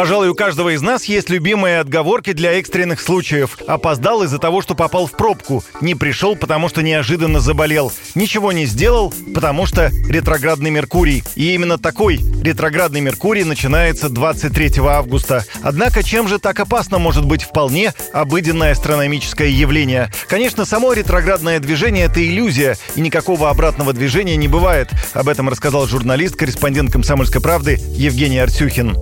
Пожалуй, у каждого из нас есть любимые отговорки для экстренных случаев. Опоздал из-за того, что попал в пробку. Не пришел, потому что неожиданно заболел. Ничего не сделал, потому что ретроградный Меркурий. И именно такой ретроградный Меркурий начинается 23 августа. Однако, чем же так опасно может быть вполне обыденное астрономическое явление? Конечно, само ретроградное движение — это иллюзия, и никакого обратного движения не бывает. Об этом рассказал журналист, корреспондент «Комсомольской правды» Евгений Арсюхин.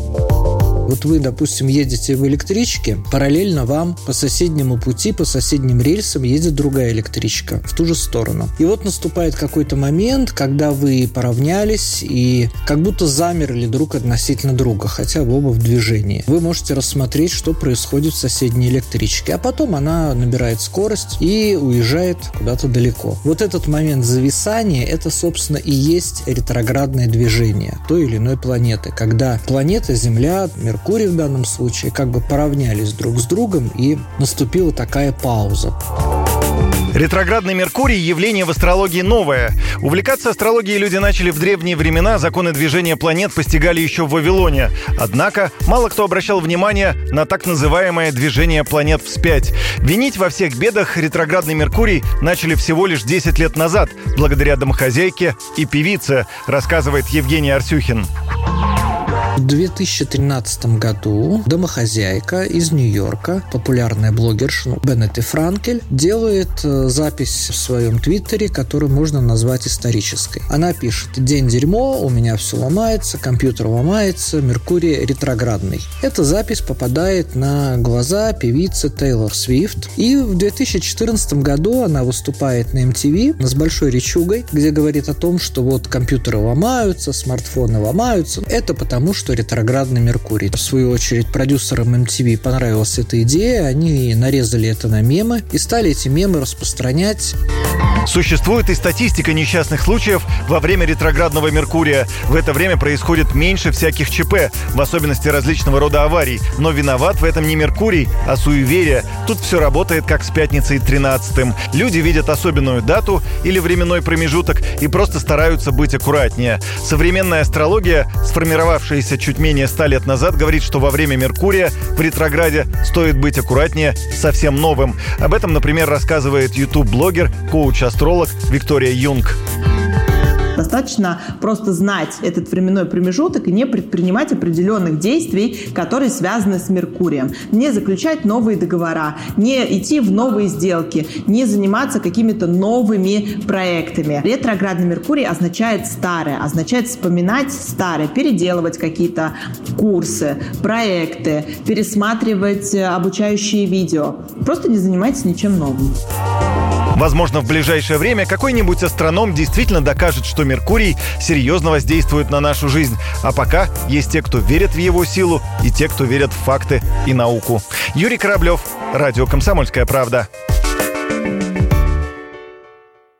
Вот вы, допустим, едете в электричке, параллельно вам по соседнему пути, по соседним рельсам едет другая электричка в ту же сторону. И вот наступает какой-то момент, когда вы поравнялись и как будто замерли друг относительно друга, хотя вы оба в движении. Вы можете рассмотреть, что происходит в соседней электричке, а потом она набирает скорость и уезжает куда-то далеко. Вот этот момент зависания, это, собственно, и есть ретроградное движение той или иной планеты, когда планета Земля, Меркурий, Меркурий в данном случае, как бы поравнялись друг с другом, и наступила такая пауза. Ретроградный Меркурий – явление в астрологии новое. Увлекаться астрологией люди начали в древние времена, законы движения планет постигали еще в Вавилоне. Однако мало кто обращал внимание на так называемое движение планет вспять. Винить во всех бедах ретроградный Меркурий начали всего лишь 10 лет назад, благодаря домохозяйке и певице, рассказывает Евгений Арсюхин. В 2013 году домохозяйка из Нью-Йорка, популярная блогерша Беннет Франкель, делает э, запись в своем твиттере, которую можно назвать исторической. Она пишет «День дерьмо, у меня все ломается, компьютер ломается, Меркурий ретроградный». Эта запись попадает на глаза певицы Тейлор Свифт. И в 2014 году она выступает на MTV с большой речугой, где говорит о том, что вот компьютеры ломаются, смартфоны ломаются. Это потому, что что ретроградный Меркурий. В свою очередь, продюсерам MTV понравилась эта идея, они нарезали это на мемы и стали эти мемы распространять Существует и статистика несчастных случаев во время ретроградного Меркурия. В это время происходит меньше всяких ЧП, в особенности различного рода аварий. Но виноват в этом не Меркурий, а суеверие. Тут все работает как с пятницей 13 Люди видят особенную дату или временной промежуток и просто стараются быть аккуратнее. Современная астрология, сформировавшаяся чуть менее 100 лет назад, говорит, что во время Меркурия в ретрограде стоит быть аккуратнее совсем новым. Об этом, например, рассказывает YouTube-блогер, коуч астролог Виктория Юнг. Достаточно просто знать этот временной промежуток и не предпринимать определенных действий, которые связаны с Меркурием. Не заключать новые договора, не идти в новые сделки, не заниматься какими-то новыми проектами. Ретроградный Меркурий означает старое, означает вспоминать старое, переделывать какие-то курсы, проекты, пересматривать обучающие видео. Просто не занимайтесь ничем новым. Возможно, в ближайшее время какой-нибудь астроном действительно докажет, что Меркурий серьезно воздействует на нашу жизнь. А пока есть те, кто верит в его силу, и те, кто верят в факты и науку. Юрий Кораблев, Радио «Комсомольская правда».